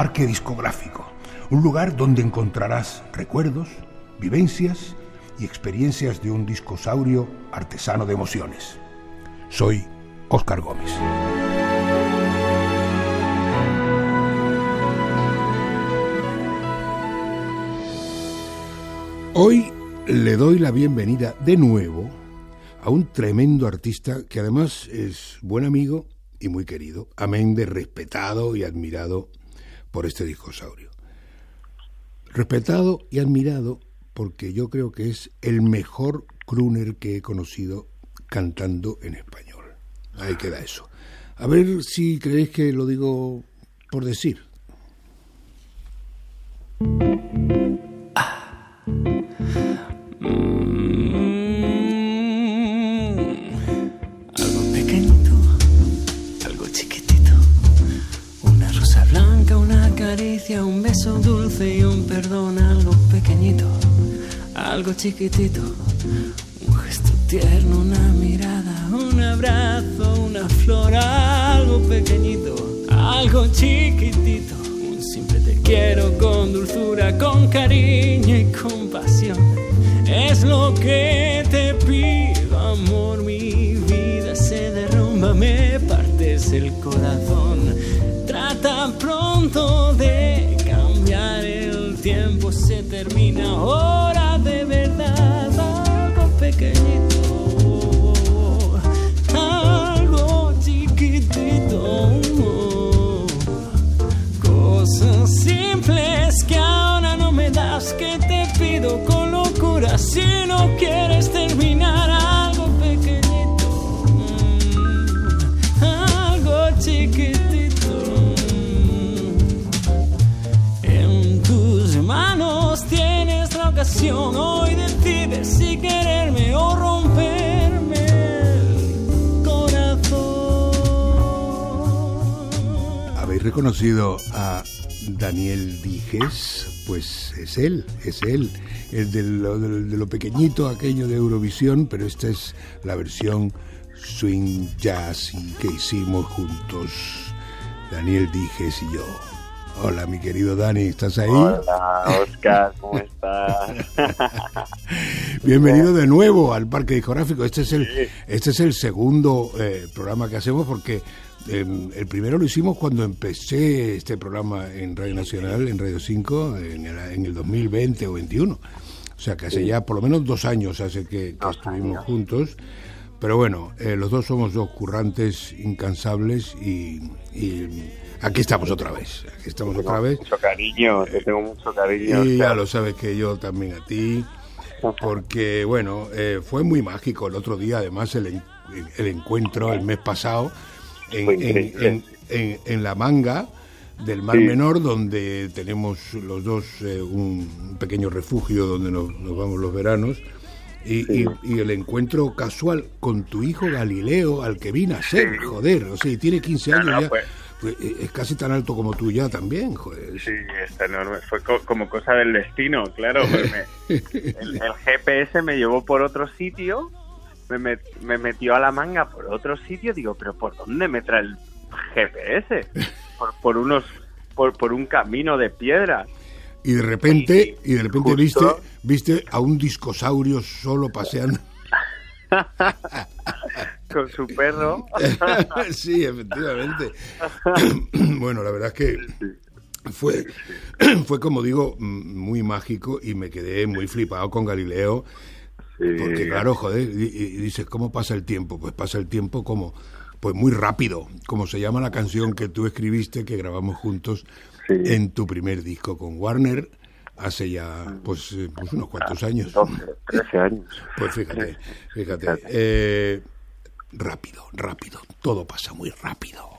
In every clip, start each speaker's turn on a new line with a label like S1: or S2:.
S1: Parque Discográfico, un lugar donde encontrarás recuerdos, vivencias y experiencias de un discosaurio artesano de emociones. Soy Óscar Gómez. Hoy le doy la bienvenida de nuevo a un tremendo artista que además es buen amigo y muy querido, amén de respetado y admirado por este discosaurio. Respetado y admirado porque yo creo que es el mejor crooner que he conocido cantando en español. Ahí queda eso. A ver si creéis que lo digo por decir.
S2: Un beso dulce y un perdón. Algo pequeñito, algo chiquitito. Un gesto tierno, una mirada, un abrazo, una flor. Algo pequeñito, algo chiquitito. Un simple te quiero con dulzura, con cariño y compasión. Es lo que te pido, amor. Mi vida se derrumba, me partes el corazón. Trata pronto de termina ahora de verdad. Algo pequeñito, algo chiquitito. Cosas simples que ahora no me das, que te pido con locura si no quieres corazón.
S1: ¿Habéis reconocido a Daniel Dijes? Pues es él, es él, el de lo, de- lo pequeñito aquello de Eurovisión, pero esta es la versión swing jazz que hicimos juntos, Daniel Dijes y yo. Hola, mi querido Dani, ¿estás ahí?
S3: Hola, Oscar, ¿cómo estás?
S1: Bienvenido de nuevo al Parque Discográfico. Este es el, este es el segundo eh, programa que hacemos porque eh, el primero lo hicimos cuando empecé este programa en Radio Nacional, en Radio 5, en el, en el 2020 o 21. O sea, que hace ya por lo menos dos años hace que, que estuvimos
S3: años.
S1: juntos. Pero bueno, eh, los dos somos dos currantes incansables y, y aquí estamos otra vez. Aquí estamos otra vez.
S3: Mucho cariño, te tengo mucho cariño.
S1: Y ya lo sabes que yo también a ti, porque bueno, eh, fue muy mágico el otro día, además el, el encuentro el mes pasado en, en- en- la manga del Mar
S3: Sí.
S1: Menor, donde tenemos los dos eh, un pequeño refugio donde nos, nos vamos los veranos. Y,
S3: Sí.
S1: y- y el encuentro casual con tu hijo Galileo, al que vine a ser,
S3: Sí.
S1: joder, o sea, y tiene 15
S3: No,
S1: años
S3: no,
S1: ya,
S3: pues-
S1: es casi tan alto como tú ya también, joder.
S3: Sí, está enorme. Fue co- como cosa del destino, claro. pues me- el, el GPS me llevó por otro sitio, me, met- me metió a la manga por otro sitio. Digo, ¿pero por dónde me trae el GPS? Por, por unos. Por, por un camino de piedras.
S1: Y de repente,
S3: Sí,
S1: y de repente
S3: justo.
S1: viste, viste a un discosaurio solo paseando.
S3: Con su perro.
S1: sí, efectivamente. bueno, la verdad es que fue, fue como digo, mm, muy mágico y me quedé muy flipado con Galileo. Porque claro, joder, y, y dices, ¿cómo pasa el tiempo? Pues pasa el tiempo como, pues muy rápido, como se llama la canción que tú escribiste, que grabamos juntos
S3: Sí.
S1: en tu primer disco con Warner, hace ya, pues, eh, pues unos cuantos años.
S3: 12, 13 años.
S1: Pues fíjate, fíjate.
S3: Fíjate.
S1: Eh, rápido, rápido, todo pasa muy rápido.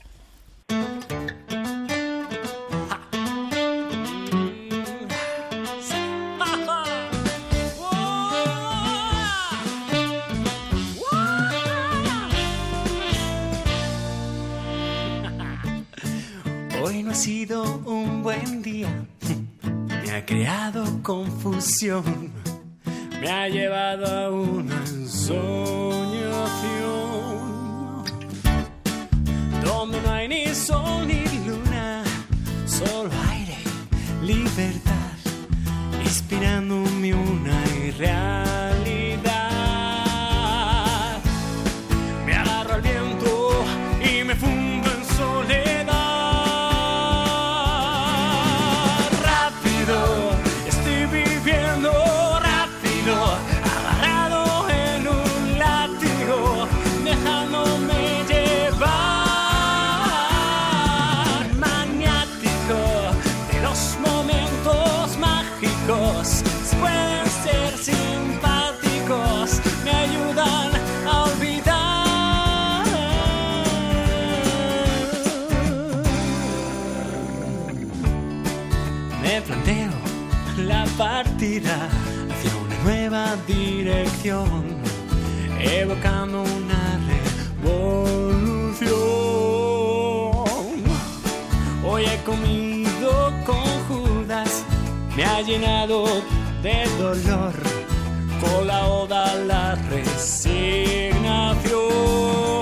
S2: Hoy no ha sido un buen día, me ha creado confusión, me ha llevado a una ensoñación, ni sol ni luna, solo aire, libertad, inspirándome una irrealidad. Hacia una nueva dirección, evocando una revolución. Hoy he comido con Judas, me ha llenado de dolor con la oda la resignación.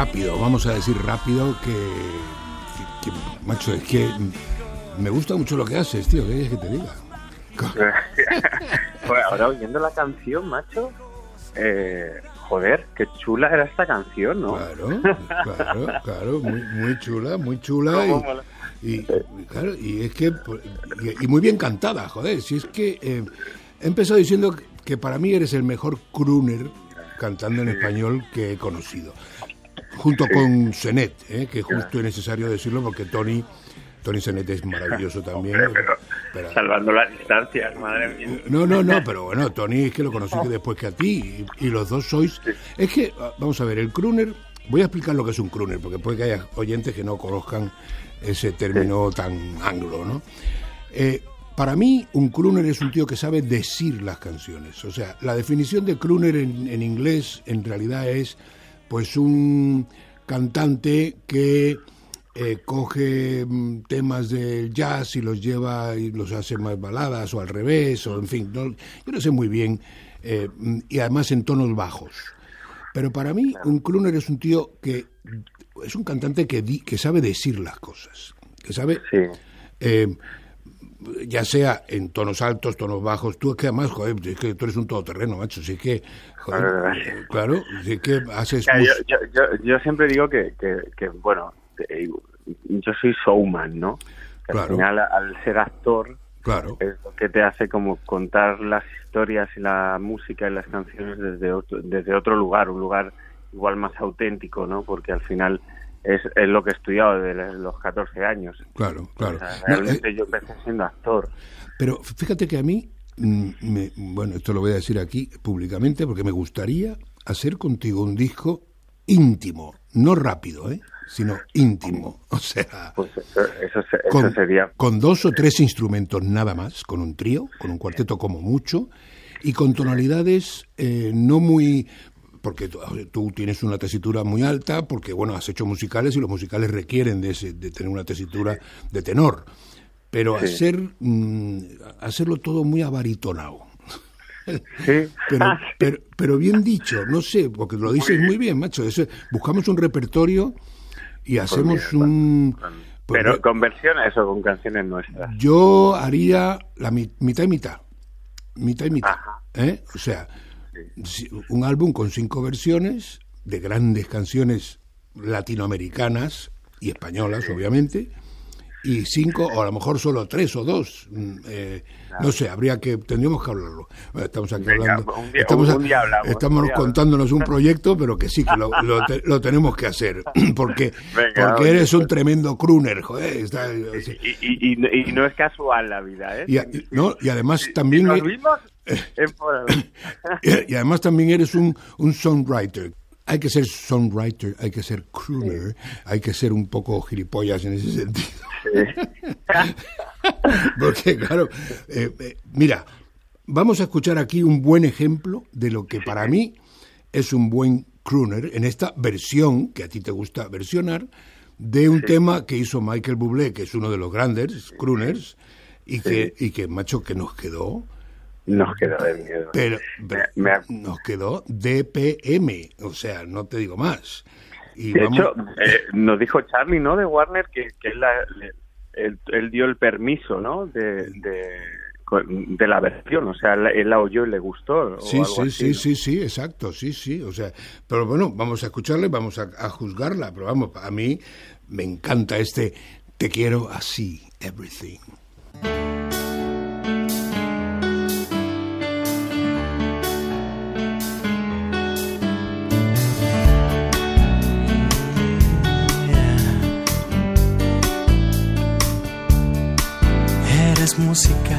S2: Rápido,
S1: vamos a decir rápido que, que- que, macho, es que me gusta mucho lo que haces, tío, ¿qué quieres que te diga?
S3: Pues ahora oyendo la canción, macho, eh, joder, qué chula era esta canción, ¿no?
S1: Claro, claro, claro, muy, muy chula, muy chula y claro, y es que pues, y, y muy bien cantada, joder, si es que eh, he empezado diciendo que para mí eres el mejor crooner cantando en español que he conocido, junto con Senet, eh, que justo es necesario decirlo porque Tony Tony Senet es maravilloso también.
S3: Hombre, pero
S1: pero-
S3: salvando las distancias, madre mía.
S1: no, no, no, pero bueno, Tony es que lo conocí después que a ti y, y los dos sois... Es que, ah, vamos a ver, el crooner, voy a explicar lo que es un crooner, porque puede que haya oyentes que no conozcan ese término tan anglo, ¿no? Eh, para mí, un crooner es un tío que sabe decir las canciones. O sea, la definición de crooner en, en inglés en realidad es pues un cantante que eh, coge mm, temas del jazz y los lleva y los hace más baladas o al revés, o en fin, no- yo no sé muy bien, eh, y además en tonos bajos. Pero para mí un crooner es un tío que es un cantante que, di- que sabe decir las cosas, que sabe
S3: Sí.
S1: eh, ya sea en tonos altos, tonos bajos, tú es que además, joder, es que tú eres un todoterreno, macho, es que, joder,
S3: Ah,
S1: claro, es que haces...
S3: Yo,
S1: mus-
S3: yo, yo, yo siempre digo que, que, que, bueno, eh, yo soy showman, ¿no? Que
S1: Claro.
S3: Al final, al ser actor,
S1: Claro,
S3: es lo que te hace como contar las historias y la música y las canciones desde otro, desde otro lugar, un lugar igual más auténtico, ¿no? Porque al final es, es lo que he estudiado desde los 14 años.
S1: claro, claro.
S3: O sea,
S1: No,
S3: realmente
S1: eh,
S3: yo empecé siendo actor.
S1: Pero fíjate que a mí, mm, me- bueno, esto lo voy a decir aquí públicamente porque me gustaría hacer contigo un disco íntimo, no rápido, ¿eh? sino íntimo. O sea,
S3: Pues eso, eso, se- eso
S1: con,
S3: sería...
S1: con dos o tres instrumentos nada más, con un trío, con un cuarteto como mucho, y con tonalidades eh, no muy... Porque tú, tienes una tesitura muy alta, porque bueno, has hecho musicales y los musicales requieren de, ese- de tener una tesitura de tenor. Pero
S3: Sí.
S1: hacer mm, hacerlo todo muy abaritonado.
S3: Sí.
S1: Pero,
S3: Ah,
S1: pero, pero bien dicho, no sé, porque lo dices muy bien, macho. Eso, buscamos un repertorio y hacemos
S3: mira,
S1: un... pues
S3: Pero con versiones o con canciones nuestras.
S1: yo haría la mi- mitad y mitad. Mitad y mitad. ¿eh? O sea, si- un álbum con cinco versiones de grandes canciones latinoamericanas y españolas, obviamente, y cinco, o a lo mejor solo tres o dos. Mm, eh, no sé, habría que, tendríamos que hablarlo. Estamos aquí hablando. estamos, contándonos un proyecto, pero que sí, que lo, lo, tenemos que hacer. Porque, porque eres un tremendo crooner, joder.
S3: y, y, no es casual la vida, ¿eh?
S1: Y, no, y además también. y además también eres un, un songwriter. Hay que ser songwriter, hay que ser crooner, hay que ser un poco gilipollas en ese sentido. Porque, claro, eh, eh, mira, vamos a escuchar aquí un buen ejemplo de lo que para mí es un buen crooner en esta versión, que a ti te gusta versionar, de un tema que hizo Michael Bublé, que es uno de los grandes crooners, y que, y que macho, que nos quedó
S3: nos quedó de miedo.
S1: Pero, nos quedó DPM, o sea, no te digo más.
S3: Y de hecho, eh, nos dijo Charlie, ¿no? De Warner, que, que él, dio el permiso, ¿no? De, de, la versión, o sea, él la oyó y le gustó.
S1: Sí, sí, sí, sí, sí, exacto, sí, sí, o sea, pero bueno, vamos a escucharle, vamos a, a juzgarla, pero vamos, a mí me encanta este Te quiero así, everything.
S2: Música,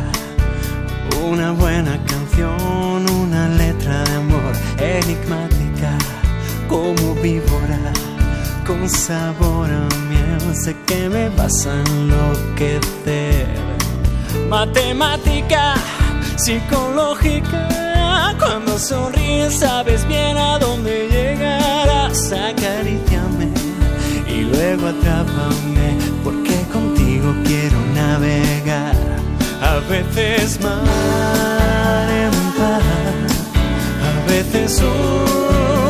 S2: una buena canción, una letra de amor enigmática como víbora con sabor a miel. Sé que me vas a enloquecer. Matemática, psicológica, cuando sonríes sabes bien a dónde llegarás. Acaríciame y luego atrápame, porque contigo quiero navegar veces mar en paz, a veces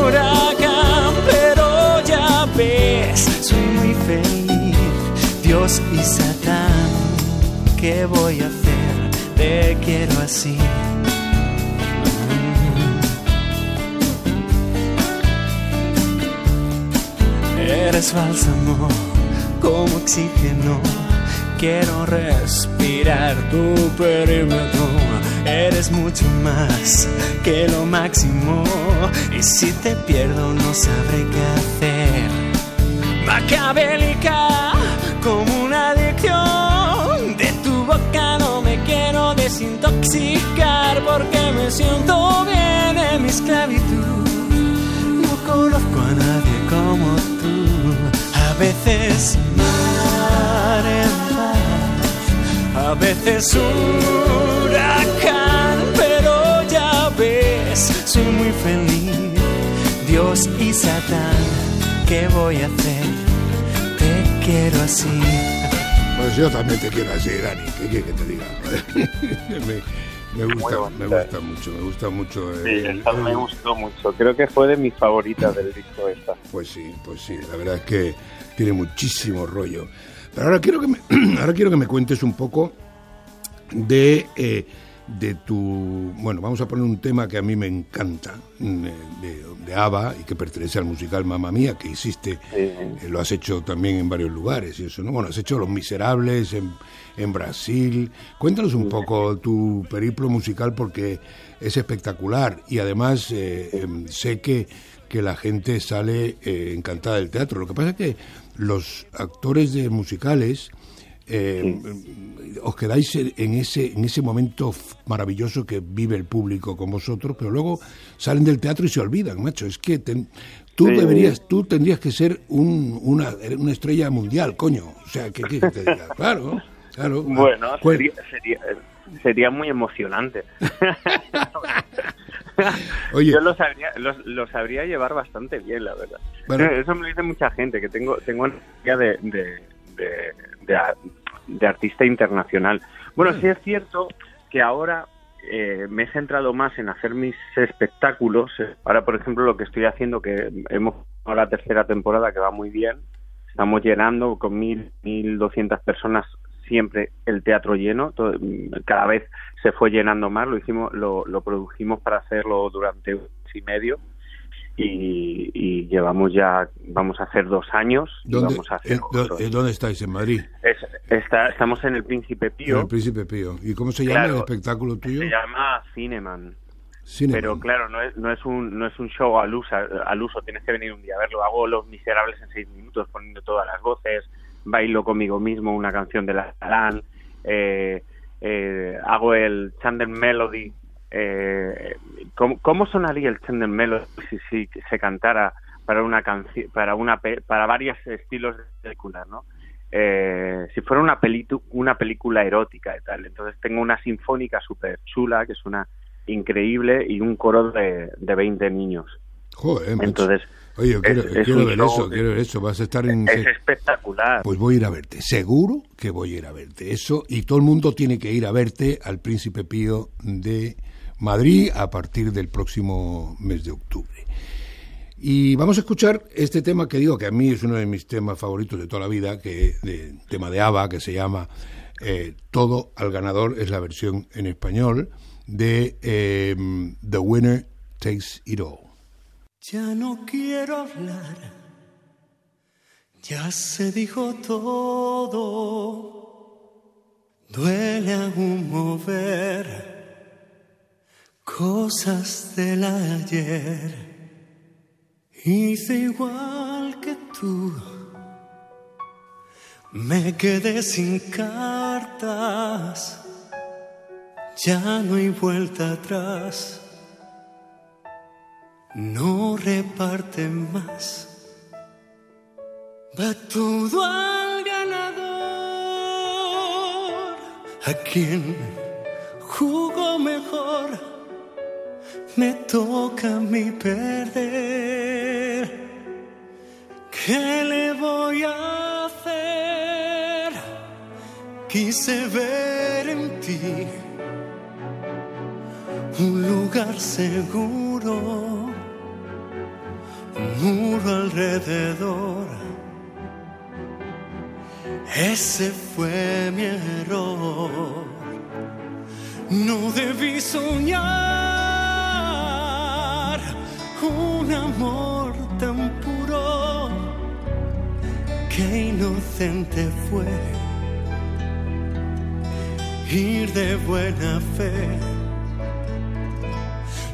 S2: huracán, pero ya ves, soy muy feliz, Dios y Satán, ¿qué voy a hacer? Te quiero así. Eres bálsamo como oxígeno quiero respirar tu perímetro. Eres mucho más que lo máximo. Y si te pierdo, no sabré qué hacer. Macabélica como una adicción. De tu boca no me quiero desintoxicar porque me siento bien en mi esclavitud. No conozco a nadie como tú. A veces a veces huracán, pero ya ves, soy muy feliz. Dios y Satán, ¿qué voy a hacer? Te quiero así.
S1: Pues yo también te quiero así, Dani, ¿qué quieres que te diga? me, gusta, me gusta mucho, me gusta mucho.
S3: sí, esta me gustó mucho, creo que fue de mis favoritas del disco esta.
S1: Pues sí, pues sí, la verdad es que tiene muchísimo rollo. Pero ahora quiero que me, ahora quiero que me cuentes un poco de, eh, de tu... Bueno, vamos a poner un tema que a mí me encanta, mm, eh, de, de ABBA, y que pertenece al musical Mamma Mía, que hiciste, eh, lo has hecho también en varios lugares, y eso, ¿no? Bueno, has hecho Los Miserables en, en Brasil. Cuéntanos un poco tu periplo musical, porque es espectacular, y además em, sé que, que la gente sale encantada del teatro. Lo que pasa es que los actores de musicales eh, os quedáis en ese en ese momento maravilloso que vive el público con vosotros, pero luego salen del teatro y se olvidan, macho. Es que tú deberías, tú tendrías que ser un, una, una, estrella mundial, coño. O sea, que, te diga? Claro, claro.
S3: Bueno, sería, sería, muy emocionante. Yo lo sabría, lo, sabría llevar bastante bien, la verdad. Eso me lo dice mucha gente, que tengo, tengo energía de, de, de, artista internacional. Bueno, mm. sí es cierto que ahora eh, me he centrado más en hacer mis espectáculos. Ahora, por ejemplo, lo que estoy haciendo, que hemos la tercera temporada que va muy bien, estamos llenando con mil, mil doscientas personas siempre el teatro lleno, cada vez se fue llenando más, lo hicimos, lo, lo produjimos para hacerlo durante un mes y medio y, llevamos ya, vamos a hacer dos años.
S1: ¿Dónde,
S3: vamos a hacer
S1: eh, ¿Dónde estáis? ¿En Madrid?
S3: está, estamos en el Príncipe Pío.
S1: En el Príncipe Pío. ¿Y cómo se llama el espectáculo tuyo?
S3: Se llama Cineman. Pero claro, no es, no es un no es un show al uso, al uso, tienes que venir un día a verlo. Hago Los Miserables en seis minutos poniendo todas las voces, bailo conmigo mismo una canción de la Talán, eh, eh, hago el Chandler Melody. Eh, ¿cómo, sonaría el Chandler Melody si, si se cantara para una canción, para una para varios estilos de películas, ¿no? Eh, si fuera una, una película erótica y tal. Entonces tengo una sinfónica súper chula, que es una increíble, y un coro de, de 20 niños.
S1: Joder, Entonces, Oye, quiero, ver eso, quiero ver eso. Vas a estar en...
S3: Es espectacular.
S1: Pues voy a ir a verte, seguro que voy a ir a verte. Eso, y todo el mundo tiene que ir a verte al Príncipe Pío de Madrid a partir del próximo mes de octubre. Y vamos a escuchar este tema que digo que a mí es uno de mis temas favoritos de toda la vida, que de tema de ABBA, que se llama eh, Todo al ganador, es la versión en español de eh, The Winner Takes It All.
S2: Ya no quiero hablar, ya se dijo todo, duele aún mover cosas del ayer. Hice igual que tú, me quedé sin cartas, ya no hay vuelta atrás no reparte más. Va todo al ganador, a quien jugó mejor, me toca mí perder. ¿Qué le voy a hacer? Quise ver en ti un lugar seguro muro alrededor. Ese fue mi error. No debí soñar un amor tan puro que inocente fue. Ir de buena fe.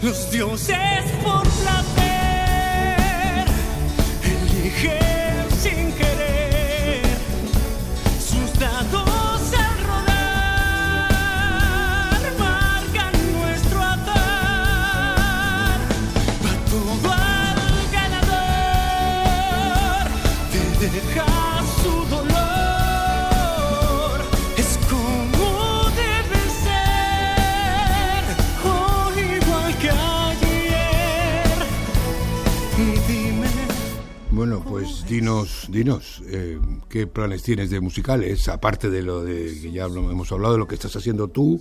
S2: Los dioses por placer sin
S1: dinos, dinos, eh, ¿qué planes tienes de musicales? Aparte de lo de que ya hemos hablado de lo que estás haciendo tú,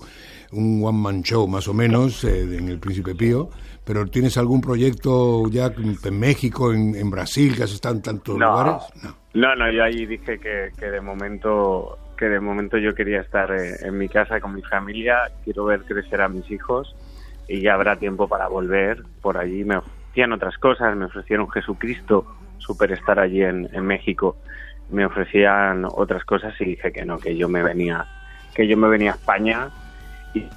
S1: un one man show más o menos eh, en el Príncipe Pío, pero ¿tienes algún proyecto ya en México, en, Brasil, que has estado en tantos lugares?
S3: No. no, yo ahí dije que, que de momento que de momento yo quería estar eh, en mi casa con mi familia, quiero ver crecer a mis hijos y ya habrá tiempo para volver por allí. Me ofrecían otras cosas, me ofrecieron Jesucristo estar allí en, México. Me ofrecían otras cosas y dije que no, que yo me venía, que yo me venía a España. Y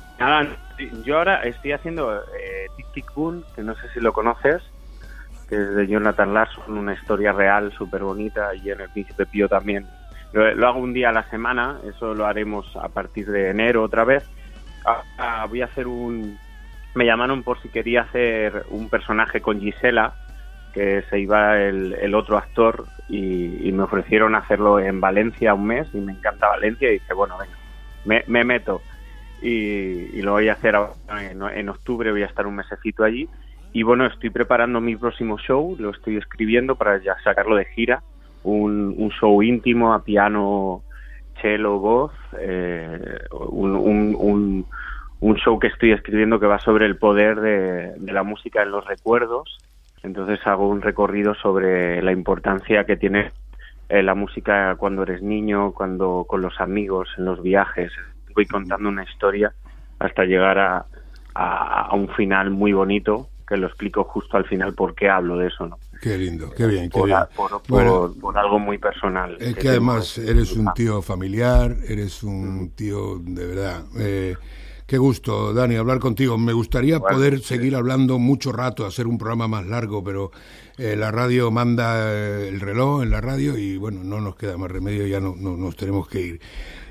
S3: yo ahora estoy haciendo eh, Tic Tic que no sé si lo conoces, que es de Jonathan Larson, una historia real súper bonita, y en el Príncipe Pío también. Lo, hago un día a la semana, eso lo haremos a partir de enero otra vez. Ah, voy a hacer un... Me llamaron por si quería hacer un personaje con Gisela, que se iba el, otro actor y, me ofrecieron hacerlo en Valencia un mes y me encanta Valencia y dije, bueno, venga, me, meto y, lo voy a hacer en, octubre, voy a estar un mesecito allí. Y bueno, estoy preparando mi próximo show, lo estoy escribiendo para ya sacarlo de gira, un, show íntimo a piano, cello, voz, eh, un, un, show que estoy escribiendo que va sobre el poder de la música en los recuerdos entonces hago un recorrido sobre la importancia que tiene eh, la música cuando eres niño, cuando con los amigos, en los viajes. Voy contando una historia hasta llegar a, a, un final muy bonito que lo explico justo al final por qué hablo de eso, ¿no?
S1: Qué lindo, qué bien, qué bien.
S3: Por,
S1: Bueno,
S3: por algo muy personal.
S1: es
S3: que
S1: que además eres un tío familiar, eres un tío de verdad. Eh, qué gusto, Dani, hablar contigo. Me gustaría
S3: Bueno,
S1: poder
S3: sí.
S1: seguir hablando mucho rato, hacer un programa más largo, pero eh, la radio manda eh, el reloj en la radio y bueno, no nos queda más remedio, ya no, no- nos tenemos que ir.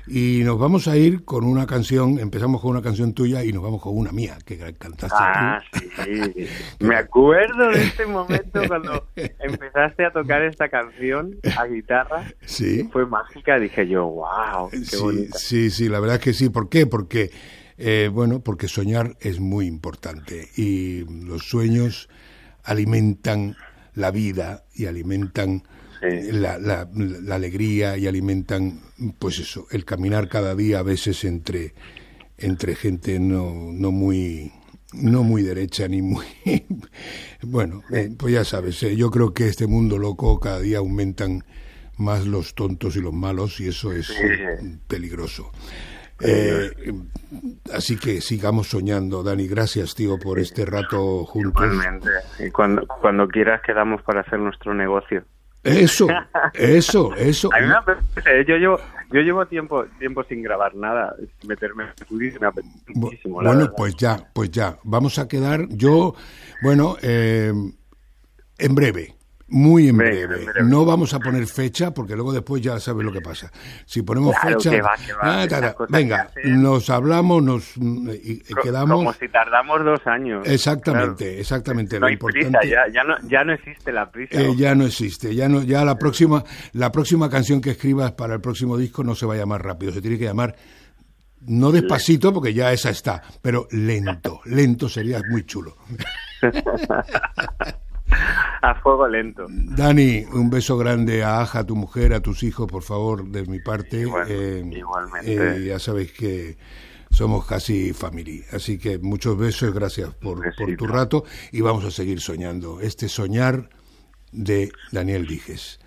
S1: Y nos vamos a ir con una canción, empezamos con una canción tuya y nos vamos con una mía, que cantaste
S3: Ah,
S1: tú.
S3: sí, sí. Me acuerdo de este momento cuando empezaste a tocar esta canción a guitarra.
S1: Sí.
S3: Fue mágica, dije yo, wow, qué
S1: sí,
S3: bonita.
S1: sí, sí, la verdad es que sí. ¿Por qué? Porque, eh, bueno, porque soñar es muy importante y los sueños alimentan la vida y alimentan
S3: Sí.
S1: la, la- la alegría y alimentan, pues eso, el caminar cada día a veces entre, entre gente no, no muy no muy derecha ni muy bueno eh, pues ya sabes eh, yo creo que este mundo loco cada día aumentan más los tontos y los malos y eso es eh, peligroso Eh, así que sigamos soñando Dani gracias tío por este rato juntos
S3: Igualmente. Y cuando, cuando quieras quedamos para hacer nuestro negocio.
S1: eso eso eso
S3: A mí me apetece, ¿eh? yo llevo, yo llevo tiempo, tiempo sin grabar nada, meterme en estudio me apetece muchísimo.
S1: Bueno,
S3: verdad.
S1: pues ya, pues ya. Vamos a quedar, yo, bueno, eh, en breve, muy en breve. No vamos a poner fecha porque luego después ya sabes lo que pasa. Si ponemos
S3: Claro
S1: fecha,
S3: que va, que va,
S1: ah, ta, ta, venga, nos hablamos, nos y, quedamos.
S3: Como si tardamos dos años.
S1: Exactamente,
S3: Claro.
S1: exactamente.
S3: No
S1: lo
S3: hay
S1: importante,
S3: prisa, ya, ya, no, ya no existe la prisa.
S1: eh, ya no existe, ya no, ya la próxima, la próxima canción que escribas para el próximo disco no se va a llamar rápido, se tiene que llamar no despacito porque ya esa está, pero lento, lento sería muy chulo.
S3: A fuego lento.
S1: Dani, un beso grande a Aja, a tu mujer, a tus hijos, por favor, de mi parte.
S3: Igual- igualmente.
S1: eh, ya sabéis que somos casi familia. Así que muchos besos, gracias por, por tu rato y vamos a seguir soñando. Este soñar de Daniel Dijes.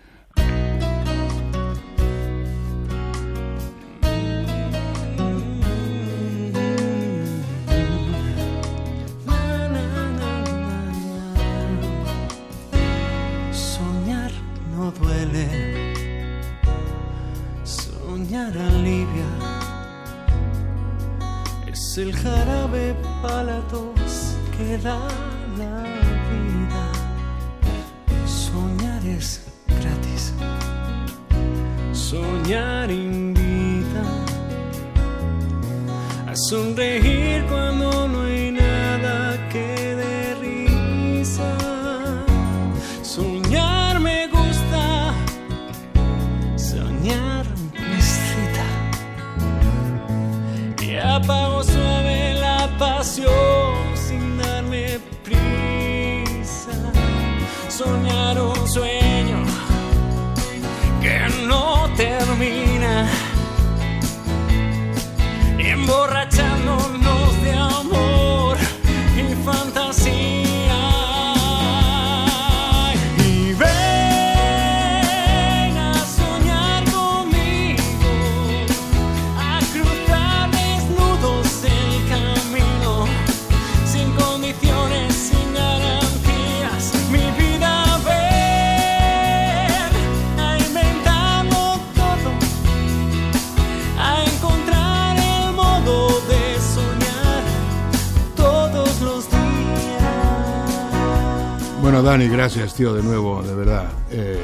S1: Dani, gracias, tío, de nuevo, de verdad. Eh,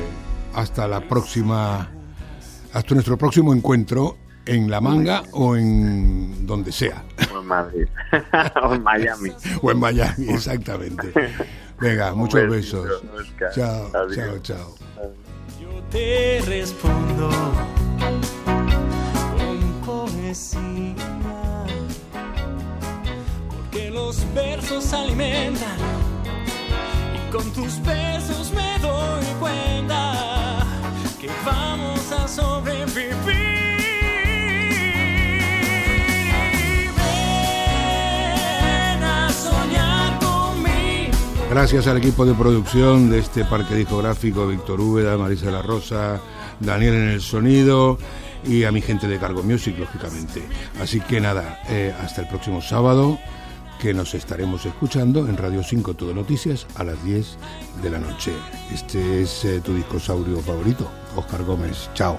S1: hasta la próxima, hasta nuestro próximo encuentro en La Manga o en donde sea.
S3: O en Madrid. o en Miami.
S1: O en Miami, exactamente. Venga, muchos
S3: besito,
S1: besos.
S3: Oscar.
S1: Chao,
S3: Adiós.
S1: chao, chao.
S2: Yo te respondo con poesía, porque los versos alimentan con tus besos me doy cuenta que vamos a sobrevivir.
S1: Gracias al equipo de producción de este parque discográfico, Víctor Úbeda, Marisa la Rosa, Daniel en el sonido y a mi gente de Cargo Music, lógicamente. Así que nada, eh, hasta el próximo sábado que nos estaremos escuchando en Radio 5 Todo Noticias a las 10 de la noche. Este es eh, tu discosaurio favorito, Oscar Gómez. Chao.